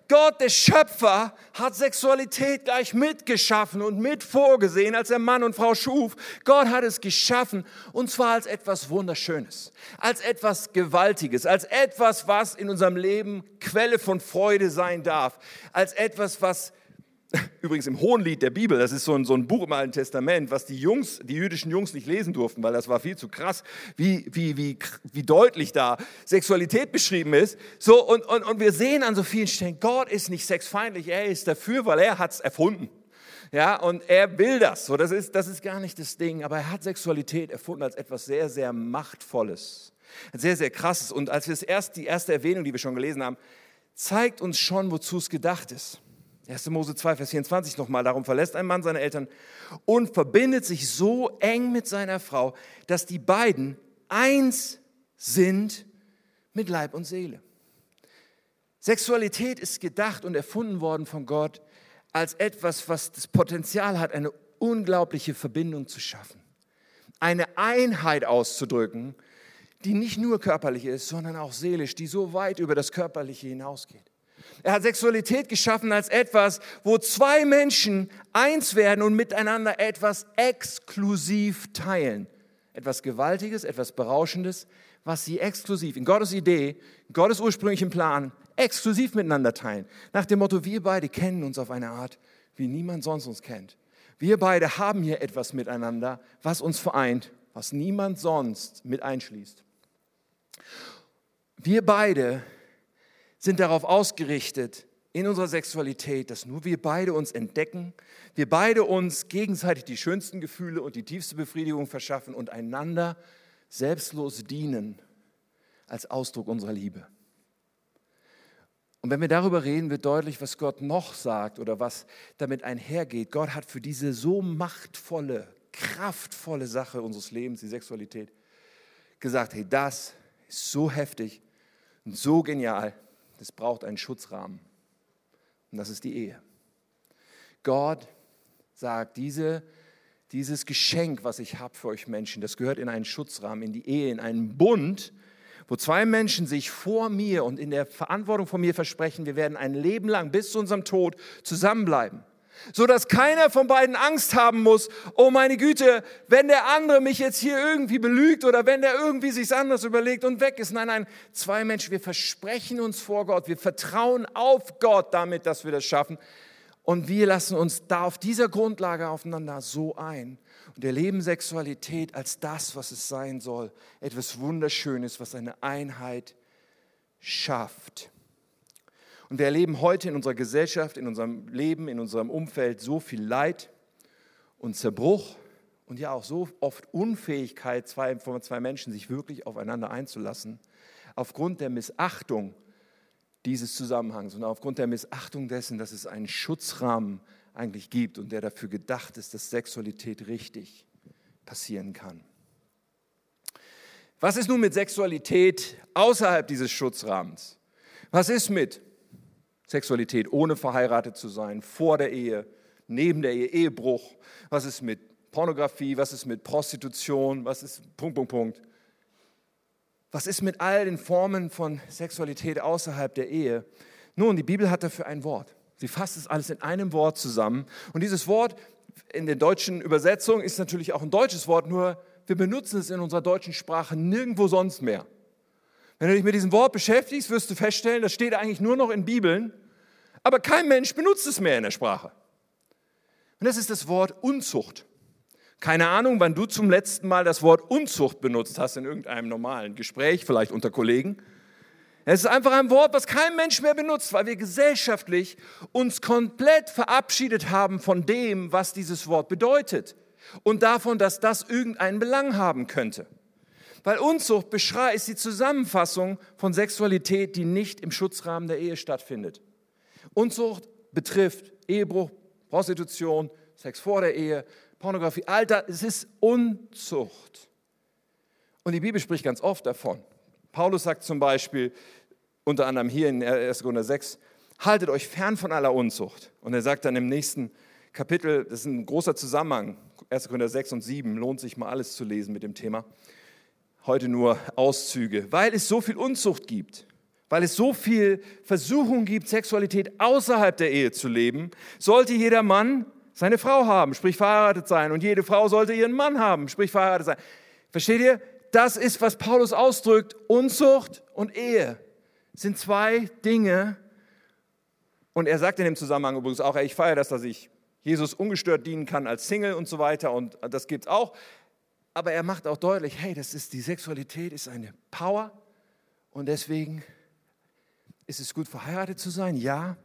Gott, der Schöpfer, hat Sexualität gleich mitgeschaffen und mit vorgesehen, als er Mann und Frau schuf. Gott hat es geschaffen und zwar als etwas Wunderschönes, als etwas Gewaltiges, als etwas, was in unserem Leben Quelle von Freude sein darf, als etwas, was *laughs* Übrigens im Hohenlied der Bibel, das ist so ein, so ein Buch im Alten Testament, was die Jungs, die jüdischen Jungs nicht lesen durften, weil das war viel zu krass, wie, wie, wie, wie deutlich da Sexualität beschrieben ist. So, und, und, und wir sehen an so vielen Stellen, Gott ist nicht sexfeindlich, er ist dafür, weil er es erfunden. Ja, und er will das. So, das, ist, das ist gar nicht das Ding, aber er hat Sexualität erfunden als etwas sehr, sehr Machtvolles. Sehr, sehr krasses. Und als wir das erst, die erste Erwähnung, die wir schon gelesen haben, zeigt uns schon, wozu es gedacht ist. 1. Mose 2, Vers 24 nochmal, darum verlässt ein Mann seine Eltern und verbindet sich so eng mit seiner Frau, dass die beiden eins sind mit Leib und Seele. Sexualität ist gedacht und erfunden worden von Gott als etwas, was das Potenzial hat, eine unglaubliche Verbindung zu schaffen, eine Einheit auszudrücken, die nicht nur körperlich ist, sondern auch seelisch, die so weit über das Körperliche hinausgeht. Er hat Sexualität geschaffen als etwas, wo zwei Menschen eins werden und miteinander etwas exklusiv teilen. Etwas Gewaltiges, etwas Berauschendes, was sie exklusiv in Gottes Idee, Gottes ursprünglichen Plan exklusiv miteinander teilen. Nach dem Motto, wir beide kennen uns auf eine Art, wie niemand sonst uns kennt. Wir beide haben hier etwas miteinander, was uns vereint, was niemand sonst mit einschließt. Wir beide sind darauf ausgerichtet, in unserer Sexualität, dass nur wir beide uns entdecken, wir beide uns gegenseitig die schönsten Gefühle und die tiefste Befriedigung verschaffen und einander selbstlos dienen als Ausdruck unserer Liebe. Und wenn wir darüber reden, wird deutlich, was Gott noch sagt oder was damit einhergeht. Gott hat für diese so machtvolle, kraftvolle Sache unseres Lebens, die Sexualität, gesagt, hey, das ist so heftig und so genial, das braucht einen Schutzrahmen. Und das ist die Ehe. Gott sagt, diese, dieses Geschenk, was ich habe für euch Menschen, das gehört in einen Schutzrahmen, in die Ehe, in einen Bund, wo zwei Menschen sich vor mir und in der Verantwortung von mir versprechen, wir werden ein Leben lang bis zu unserem Tod zusammenbleiben. So dass keiner von beiden Angst haben muss, oh meine Güte, wenn der andere mich jetzt hier irgendwie belügt oder wenn der irgendwie sich anders überlegt und weg ist. Nein, nein, zwei Menschen, wir versprechen uns vor Gott, wir vertrauen auf Gott damit, dass wir das schaffen. Und wir lassen uns da auf dieser Grundlage aufeinander so ein und erleben Sexualität als das, was es sein soll. Etwas Wunderschönes, was eine Einheit schafft. Und wir erleben heute in unserer Gesellschaft, in unserem Leben, in unserem Umfeld so viel Leid und Zerbruch und ja auch so oft Unfähigkeit von zwei Menschen, sich wirklich aufeinander einzulassen, aufgrund der Missachtung dieses Zusammenhangs und aufgrund der Missachtung dessen, dass es einen Schutzrahmen eigentlich gibt und der dafür gedacht ist, dass Sexualität richtig passieren kann. Was ist nun mit Sexualität außerhalb dieses Schutzrahmens? Was ist mit Sexualität ohne verheiratet zu sein, vor der Ehe, neben der Ehe, Ehebruch? Was ist mit Pornografie? Was ist mit Prostitution? Was ist Punkt, Punkt, Punkt? Was ist mit all den Formen von Sexualität außerhalb der Ehe? Nun, die Bibel hat dafür ein Wort. Sie fasst es alles in einem Wort zusammen. Und dieses Wort in der deutschen Übersetzung ist natürlich auch ein deutsches Wort, nur wir benutzen es in unserer deutschen Sprache nirgendwo sonst mehr. Wenn du dich mit diesem Wort beschäftigst, wirst du feststellen, das steht eigentlich nur noch in Bibeln, aber kein Mensch benutzt es mehr in der Sprache. Und das ist das Wort Unzucht. Keine Ahnung, wann du zum letzten Mal das Wort Unzucht benutzt hast in irgendeinem normalen Gespräch, vielleicht unter Kollegen. Es ist einfach ein Wort, was kein Mensch mehr benutzt, weil wir gesellschaftlich uns komplett verabschiedet haben von dem, was dieses Wort bedeutet und davon, dass das irgendeinen Belang haben könnte. Weil Unzucht ist die Zusammenfassung von Sexualität, die nicht im Schutzrahmen der Ehe stattfindet. Unzucht betrifft Ehebruch, Prostitution, Sex vor der Ehe, Pornografie, das, es ist Unzucht. Und die Bibel spricht ganz oft davon. Paulus sagt zum Beispiel, unter anderem hier in 1. Korinther 6, haltet euch fern von aller Unzucht. Und er sagt dann im nächsten Kapitel, das ist ein großer Zusammenhang, 1. Korinther 6 und 7, lohnt sich mal alles zu lesen mit dem Thema. Heute nur Auszüge, weil es so viel Unzucht gibt, weil es so viel Versuchung gibt, Sexualität außerhalb der Ehe zu leben, sollte jeder Mann seine Frau haben, sprich verheiratet sein. Und jede Frau sollte ihren Mann haben, sprich verheiratet sein. Versteht ihr? Das ist, was Paulus ausdrückt. Unzucht und Ehe sind zwei Dinge. Und er sagt in dem Zusammenhang übrigens auch, ich feiere das, dass ich Jesus ungestört dienen kann als Single und so weiter. Und das gibt es auch. Aber er macht auch deutlich, hey, das ist, die Sexualität ist eine Power. Und deswegen ist es gut, verheiratet zu sein, ja.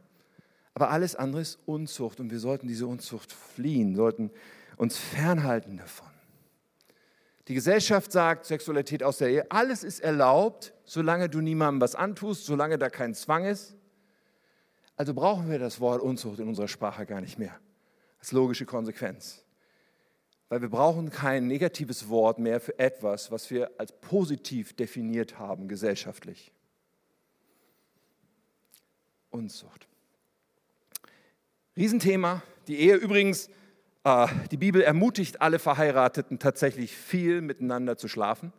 Aber alles andere ist Unzucht und wir sollten diese Unzucht fliehen, sollten uns fernhalten davon. Die Gesellschaft sagt, Sexualität aus der Ehe, alles ist erlaubt, solange du niemandem was antust, solange da kein Zwang ist. Also brauchen wir das Wort Unzucht in unserer Sprache gar nicht mehr. Als logische Konsequenz. Weil wir brauchen kein negatives Wort mehr für etwas, was wir als positiv definiert haben gesellschaftlich. Unzucht. Riesenthema. Die Ehe übrigens, äh, die Bibel ermutigt alle Verheirateten tatsächlich viel miteinander zu schlafen.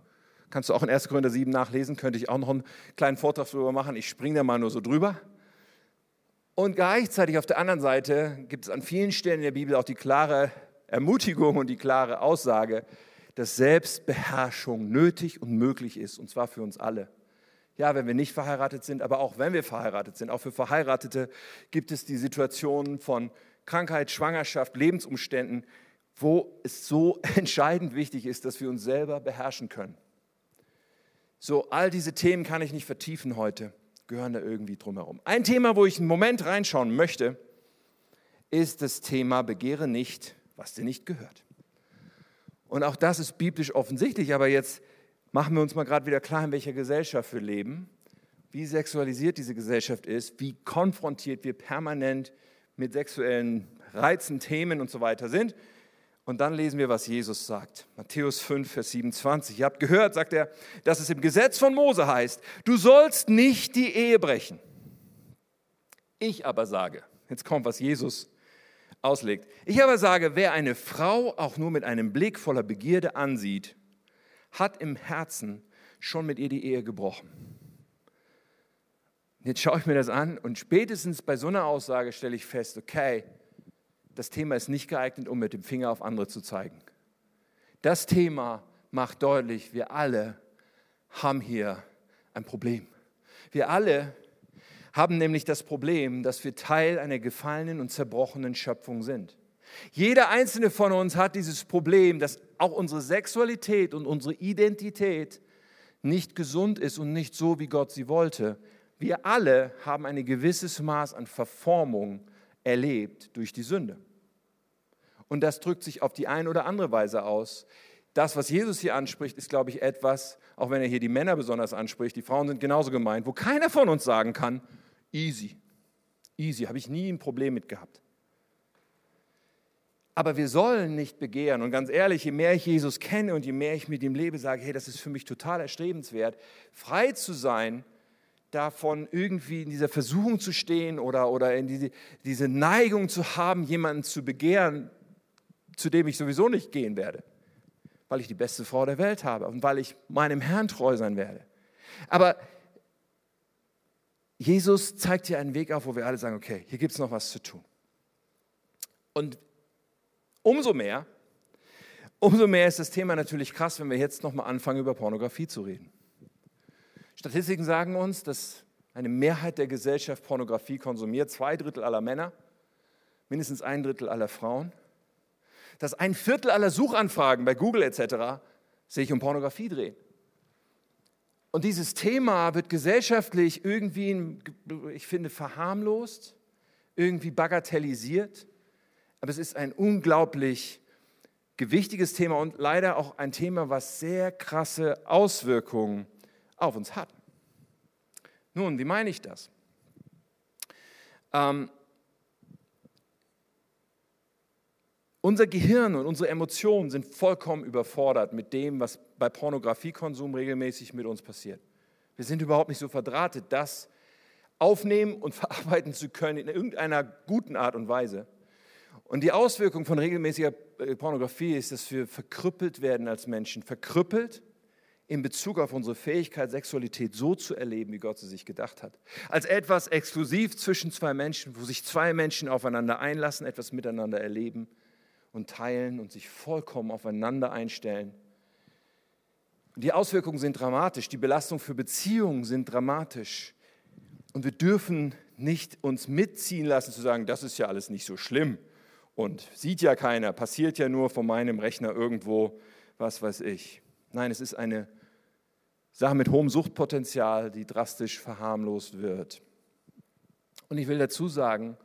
Kannst du auch in 1. Korinther 7 nachlesen, könnte ich auch noch einen kleinen Vortrag darüber machen. Ich springe da mal nur so drüber. Und gleichzeitig auf der anderen Seite gibt es an vielen Stellen in der Bibel auch die klare Ermutigung und die klare Aussage, dass Selbstbeherrschung nötig und möglich ist, und zwar für uns alle, Ja, wenn wir nicht verheiratet sind, aber auch wenn wir verheiratet sind. Auch für Verheiratete gibt es die Situationen von Krankheit, Schwangerschaft, Lebensumständen, wo es so *laughs* entscheidend wichtig ist, dass wir uns selber beherrschen können. So, all diese Themen kann ich nicht vertiefen heute, gehören da irgendwie drumherum. Ein Thema, wo ich einen Moment reinschauen möchte, ist das Thema Begehre nicht, was dir nicht gehört. Und auch das ist biblisch offensichtlich, aber jetzt machen wir uns mal gerade wieder klar, in welcher Gesellschaft wir leben, wie sexualisiert diese Gesellschaft ist, wie konfrontiert wir permanent mit sexuellen Reizen, Themen und so weiter sind. Und dann lesen wir, was Jesus sagt. Matthäus 5, Vers 27. Ihr habt gehört, sagt er, dass es im Gesetz von Mose heißt, du sollst nicht die Ehe brechen. Ich aber sage, jetzt kommt, was Jesus auslegt. Ich aber sage, wer eine Frau auch nur mit einem Blick voller Begierde ansieht, hat im Herzen schon mit ihr die Ehe gebrochen. Jetzt schaue ich mir das an und spätestens bei so einer Aussage stelle ich fest, okay, das Thema ist nicht geeignet, um mit dem Finger auf andere zu zeigen. Das Thema macht deutlich, wir alle haben hier ein Problem. Wir alle haben nämlich das Problem, dass wir Teil einer gefallenen und zerbrochenen Schöpfung sind. Jeder einzelne von uns hat dieses Problem, dass auch unsere Sexualität und unsere Identität nicht gesund ist und nicht so, wie Gott sie wollte. Wir alle haben ein gewisses Maß an Verformung erlebt durch die Sünde. Und das drückt sich auf die eine oder andere Weise aus. Das, was Jesus hier anspricht, ist, glaube ich, etwas, auch wenn er hier die Männer besonders anspricht, die Frauen sind genauso gemeint, wo keiner von uns sagen kann, easy, easy, habe ich nie ein Problem mit gehabt. Aber wir sollen nicht begehren. Und ganz ehrlich, je mehr ich Jesus kenne und je mehr ich mit ihm lebe, sage, hey, das ist für mich total erstrebenswert, frei zu sein davon irgendwie in dieser Versuchung zu stehen oder, oder in diese, diese Neigung zu haben, jemanden zu begehren, zu dem ich sowieso nicht gehen werde, weil ich die beste Frau der Welt habe und weil ich meinem Herrn treu sein werde. Aber Jesus zeigt hier einen Weg auf, wo wir alle sagen, okay, hier gibt es noch was zu tun. Und umso mehr, umso mehr ist das Thema natürlich krass, wenn wir jetzt nochmal anfangen, über Pornografie zu reden. Statistiken sagen uns, dass eine Mehrheit der Gesellschaft Pornografie konsumiert, zwei Drittel aller Männer, mindestens ein Drittel aller Frauen, dass ein Viertel aller Suchanfragen bei Google etc. sich um Pornografie drehen. Und dieses Thema wird gesellschaftlich irgendwie, ich finde, verharmlost, irgendwie bagatellisiert. Aber es ist ein unglaublich gewichtiges Thema und leider auch ein Thema, was sehr krasse Auswirkungen auf uns hat. Nun, wie meine ich das? Ähm, unser Gehirn und unsere Emotionen sind vollkommen überfordert mit dem, was bei Pornografiekonsum regelmäßig mit uns passiert. Wir sind überhaupt nicht so verdrahtet, das aufnehmen und *laughs* verarbeiten zu können in irgendeiner guten Art und Weise. Und die Auswirkung von regelmäßiger äh, Pornografie ist, dass wir verkrüppelt werden als Menschen. Verkrüppelt in Bezug auf unsere Fähigkeit, Sexualität so zu erleben, wie Gott sie sich gedacht hat. Als etwas exklusiv zwischen zwei Menschen, wo sich zwei Menschen aufeinander einlassen, etwas miteinander erleben und teilen und sich vollkommen aufeinander einstellen. Die Auswirkungen sind dramatisch, die Belastung für Beziehungen sind dramatisch. Und wir dürfen nicht uns mitziehen lassen zu sagen, das ist ja alles nicht so schlimm und sieht ja keiner, passiert ja nur von meinem Rechner irgendwo, was weiß ich. Nein, es ist eine Sache mit hohem Suchtpotenzial, die drastisch verharmlost wird. Und ich will dazu sagen,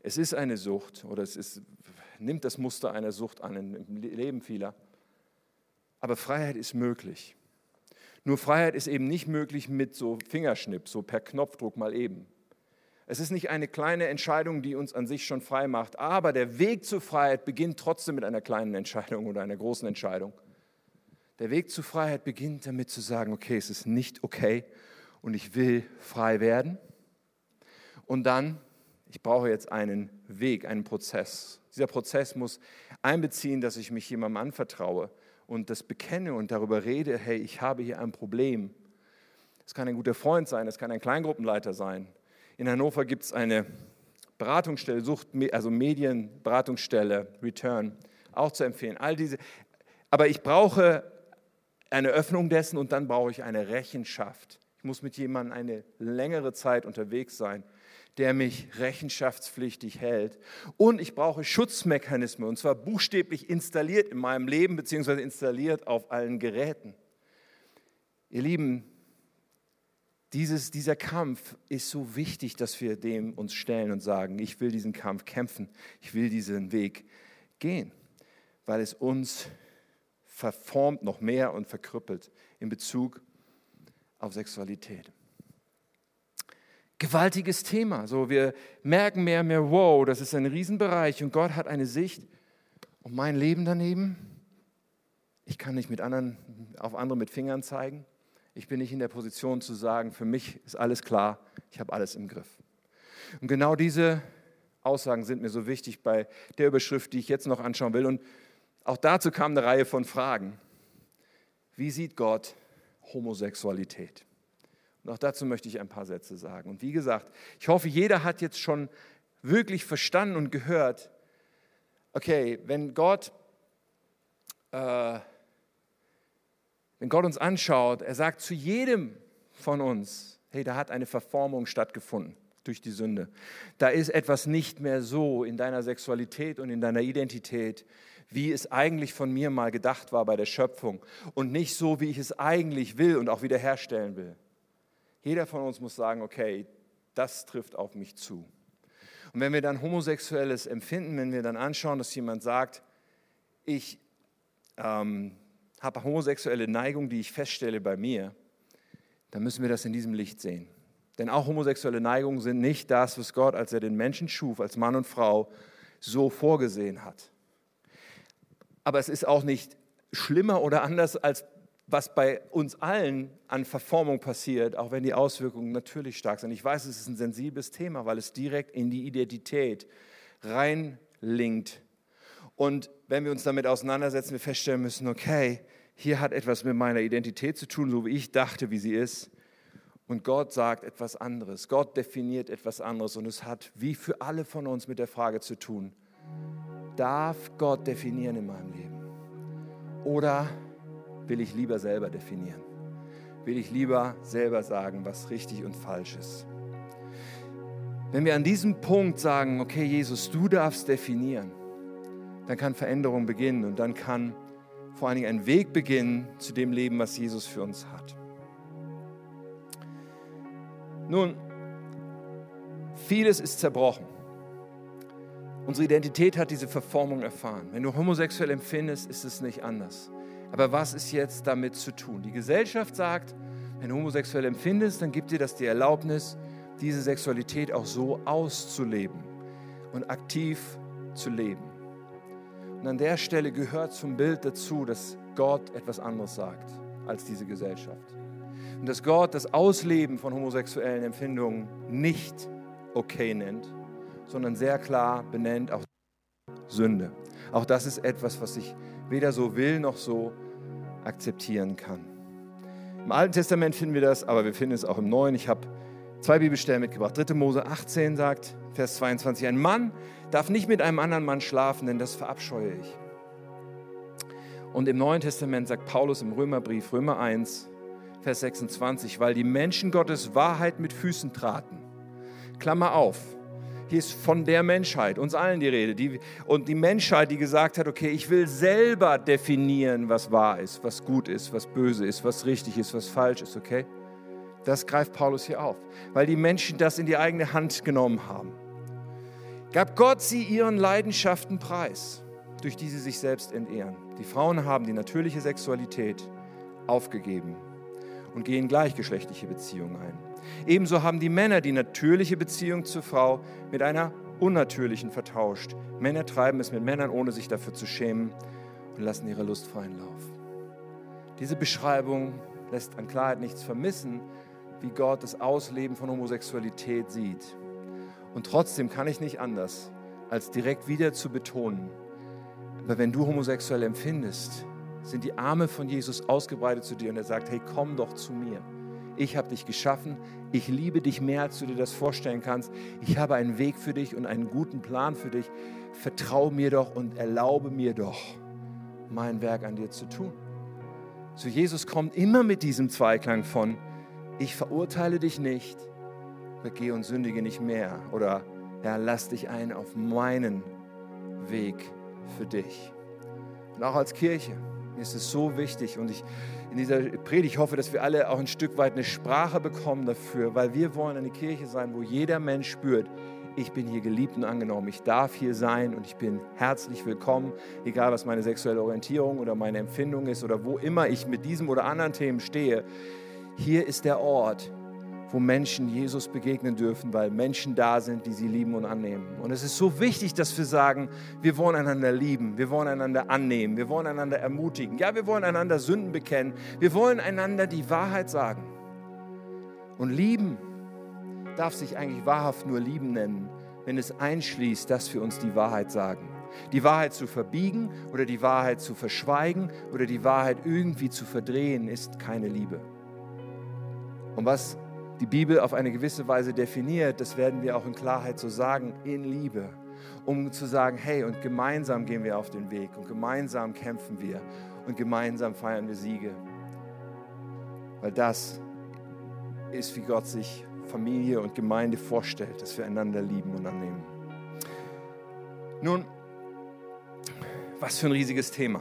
es ist eine Sucht oder es ist, nimmt das Muster einer Sucht an im Leben vieler. Aber Freiheit ist möglich. Nur Freiheit ist eben nicht möglich mit so Fingerschnipp, so per Knopfdruck mal eben. Es ist nicht eine kleine Entscheidung, die uns an sich schon frei macht, aber der Weg zur Freiheit beginnt trotzdem mit einer kleinen Entscheidung oder einer großen Entscheidung. Der Weg zur Freiheit beginnt damit zu sagen, okay, es ist nicht okay und ich will frei werden. Und dann, ich brauche jetzt einen Weg, einen Prozess. Dieser Prozess muss einbeziehen, dass ich mich jemandem anvertraue und das bekenne und darüber rede, hey, ich habe hier ein Problem. Es kann ein guter Freund sein, es kann ein Kleingruppenleiter sein. In Hannover gibt es eine Beratungsstelle, Sucht, also Medienberatungsstelle, Return, auch zu empfehlen. All diese. Aber ich brauche eine Öffnung dessen und dann brauche ich eine Rechenschaft. Ich muss mit jemandem eine längere Zeit unterwegs sein, der mich rechenschaftspflichtig hält. Und ich brauche Schutzmechanismen, und zwar buchstäblich installiert in meinem Leben, beziehungsweise installiert auf allen Geräten. Ihr Lieben, dieses, dieser Kampf ist so wichtig, dass wir dem uns stellen und sagen, ich will diesen Kampf kämpfen, ich will diesen Weg gehen, weil es uns verformt noch mehr und verkrüppelt in Bezug auf Sexualität. Gewaltiges Thema. So, wir merken mehr und mehr, wow, das ist ein Riesenbereich und Gott hat eine Sicht und mein Leben daneben. Ich kann nicht mit anderen, auf andere mit Fingern zeigen. Ich bin nicht in der Position zu sagen, für mich ist alles klar, ich habe alles im Griff. Und genau diese Aussagen sind mir so wichtig bei der Überschrift, die ich jetzt noch anschauen will. Und auch dazu kam eine Reihe von Fragen. Wie sieht Gott Homosexualität? Und auch dazu möchte ich ein paar Sätze sagen. Und wie gesagt, ich hoffe, jeder hat jetzt schon wirklich verstanden und gehört, okay, wenn Gott, äh, wenn Gott uns anschaut, er sagt zu jedem von uns, hey, da hat eine Verformung stattgefunden durch die Sünde. Da ist etwas nicht mehr so in deiner Sexualität und in deiner Identität, wie es eigentlich von mir mal gedacht war bei der Schöpfung und nicht so, wie ich es eigentlich will und auch wiederherstellen will. Jeder von uns muss sagen, okay, das trifft auf mich zu. Und wenn wir dann homosexuelles empfinden, wenn wir dann anschauen, dass jemand sagt, ich ähm, habe homosexuelle Neigung, die ich feststelle bei mir, dann müssen wir das in diesem Licht sehen. Denn auch homosexuelle Neigungen sind nicht das, was Gott, als er den Menschen schuf, als Mann und Frau, so vorgesehen hat. Aber es ist auch nicht schlimmer oder anders als was bei uns allen an Verformung passiert, auch wenn die Auswirkungen natürlich stark sind. Ich weiß, es ist ein sensibles Thema, weil es direkt in die Identität reinlinkt. Und wenn wir uns damit auseinandersetzen, wir feststellen müssen, okay, hier hat etwas mit meiner Identität zu tun, so wie ich dachte, wie sie ist. Und Gott sagt etwas anderes. Gott definiert etwas anderes. Und es hat wie für alle von uns mit der Frage zu tun, darf Gott definieren in meinem Leben? Oder will ich lieber selber definieren. Will ich lieber selber sagen, was richtig und falsch ist. Wenn wir an diesem Punkt sagen, okay Jesus, du darfst definieren, dann kann Veränderung beginnen und dann kann vor allen Dingen ein Weg beginnen zu dem Leben, was Jesus für uns hat. Nun, vieles ist zerbrochen. Unsere Identität hat diese Verformung erfahren. Wenn du homosexuell empfindest, ist es nicht anders. Aber was ist jetzt damit zu tun? Die Gesellschaft sagt, wenn du homosexuell empfindest, dann gibt dir das die Erlaubnis, diese Sexualität auch so auszuleben und aktiv zu leben. Und an der Stelle gehört zum Bild dazu, dass Gott etwas anderes sagt als diese Gesellschaft. Und dass Gott das Ausleben von homosexuellen Empfindungen nicht okay nennt, sondern sehr klar benennt auch Sünde. Auch das ist etwas, was ich weder so will noch so akzeptieren kann. Im Alten Testament finden wir das, aber wir finden es auch im Neuen. Ich habe zwei Bibelstellen mitgebracht. 3. Mose 18 sagt, Vers 22, ein Mann darf nicht mit einem anderen Mann schlafen, denn das verabscheue ich. Und im Neuen Testament sagt Paulus im Römerbrief, Römer 1, Vers 26, weil die Menschen Gottes Wahrheit mit Füßen traten. Klammer auf, hier ist von der Menschheit, uns allen die Rede. Die, und die Menschheit, die gesagt hat, okay, ich will selber definieren, was wahr ist, was gut ist, was böse ist, was richtig ist, was falsch ist, okay? Das greift Paulus hier auf, weil die Menschen das in die eigene Hand genommen haben. Gab Gott sie ihren Leidenschaften preis, durch die sie sich selbst entehren. Die Frauen haben die natürliche Sexualität aufgegeben und gehen gleichgeschlechtliche Beziehungen ein. Ebenso haben die Männer die natürliche Beziehung zur Frau mit einer unnatürlichen vertauscht. Männer treiben es mit Männern, ohne sich dafür zu schämen und lassen ihre Lust freien Lauf. Diese Beschreibung lässt an Klarheit nichts vermissen, wie Gott das Ausleben von Homosexualität sieht. Und trotzdem kann ich nicht anders, als direkt wieder zu betonen, aber wenn du homosexuell empfindest, sind die Arme von Jesus ausgebreitet zu dir und er sagt, hey, komm doch zu mir. Ich habe dich geschaffen, ich liebe dich mehr, als du dir das vorstellen kannst. Ich habe einen Weg für dich und einen guten Plan für dich. Vertraue mir doch und erlaube mir doch, mein Werk an dir zu tun. So Jesus kommt immer mit diesem Zweiklang von, ich verurteile dich nicht, geh und sündige nicht mehr. Oder Herr, lass dich ein auf meinen Weg für dich. Und auch als Kirche ist es so wichtig und ich in dieser Predigt hoffe, dass wir alle auch ein Stück weit eine Sprache bekommen dafür, weil wir wollen eine Kirche sein, wo jeder Mensch spürt, ich bin hier geliebt und angenommen, ich darf hier sein und ich bin herzlich willkommen, egal was meine sexuelle Orientierung oder meine Empfindung ist oder wo immer ich mit diesem oder anderen Themen stehe. Hier ist der Ort, wo Menschen Jesus begegnen dürfen, weil Menschen da sind, die sie lieben und annehmen. Und es ist so wichtig, dass wir sagen, wir wollen einander lieben, wir wollen einander annehmen, wir wollen einander ermutigen. Ja, wir wollen einander Sünden bekennen, wir wollen einander die Wahrheit sagen. Und lieben darf sich eigentlich wahrhaft nur lieben nennen, wenn es einschließt, dass wir uns die Wahrheit sagen. Die Wahrheit zu verbiegen oder die Wahrheit zu verschweigen oder die Wahrheit irgendwie zu verdrehen, ist keine Liebe. Und was die Bibel auf eine gewisse Weise definiert, das werden wir auch in Klarheit so sagen, in Liebe, um zu sagen, hey, und gemeinsam gehen wir auf den Weg und gemeinsam kämpfen wir und gemeinsam feiern wir Siege. Weil das ist, wie Gott sich Familie und Gemeinde vorstellt, dass wir einander lieben und annehmen. Nun, was für ein riesiges Thema.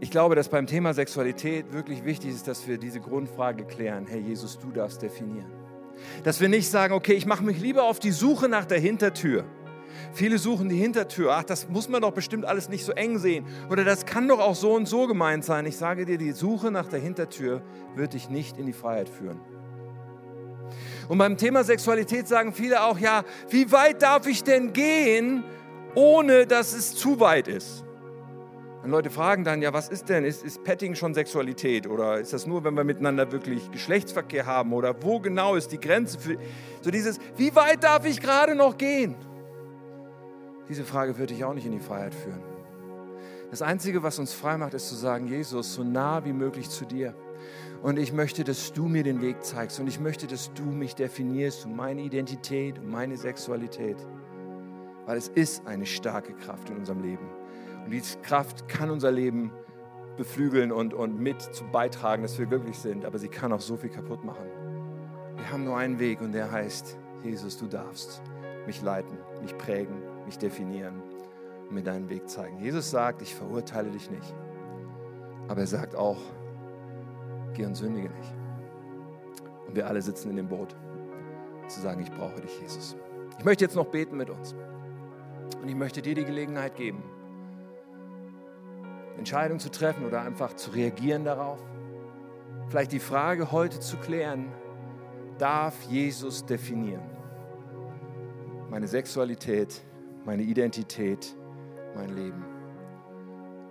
Ich glaube, dass beim Thema Sexualität wirklich wichtig ist, dass wir diese Grundfrage klären. Herr Jesus, du darfst definieren. Dass wir nicht sagen, okay, ich mache mich lieber auf die Suche nach der Hintertür. Viele suchen die Hintertür. Ach, das muss man doch bestimmt alles nicht so eng sehen. Oder das kann doch auch so und so gemeint sein. Ich sage dir, die Suche nach der Hintertür wird dich nicht in die Freiheit führen. Und beim Thema Sexualität sagen viele auch, ja, wie weit darf ich denn gehen, ohne dass es zu weit ist? Und Leute fragen dann, ja, was ist denn? Ist, ist Petting schon Sexualität? Oder ist das nur, wenn wir miteinander wirklich Geschlechtsverkehr haben? Oder wo genau ist die Grenze für so dieses, wie weit darf ich gerade noch gehen? Diese Frage würde dich auch nicht in die Freiheit führen. Das Einzige, was uns frei macht, ist zu sagen, Jesus, so nah wie möglich zu dir. Und ich möchte, dass du mir den Weg zeigst. Und ich möchte, dass du mich definierst um meine Identität, um meine Sexualität. Weil es ist eine starke Kraft in unserem Leben. Und diese Kraft kann unser Leben beflügeln und, und mit zu beitragen, dass wir glücklich sind, aber sie kann auch so viel kaputt machen. Wir haben nur einen Weg und der heißt, Jesus, du darfst mich leiten, mich prägen, mich definieren und mir deinen Weg zeigen. Jesus sagt, ich verurteile dich nicht. Aber er sagt auch, geh und sündige nicht. Und wir alle sitzen in dem Boot, zu sagen, ich brauche dich, Jesus. Ich möchte jetzt noch beten mit uns. Und ich möchte dir die Gelegenheit geben, Entscheidungen zu treffen oder einfach zu reagieren darauf. Vielleicht die Frage heute zu klären, darf Jesus definieren? Meine Sexualität, meine Identität, mein Leben.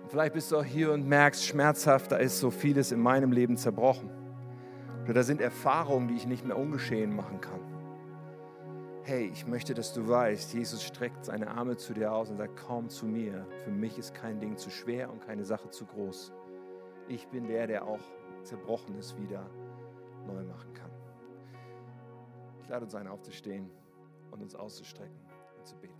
Und vielleicht bist du auch hier und merkst schmerzhaft, da ist so vieles in meinem Leben zerbrochen. Oder da sind Erfahrungen, die ich nicht mehr ungeschehen machen kann hey, ich möchte, dass du weißt, Jesus streckt seine Arme zu dir aus und sagt, komm zu mir. Für mich ist kein Ding zu schwer und keine Sache zu groß. Ich bin der, der auch Zerbrochenes wieder neu machen kann. Ich lade uns ein, aufzustehen und uns auszustrecken und zu beten.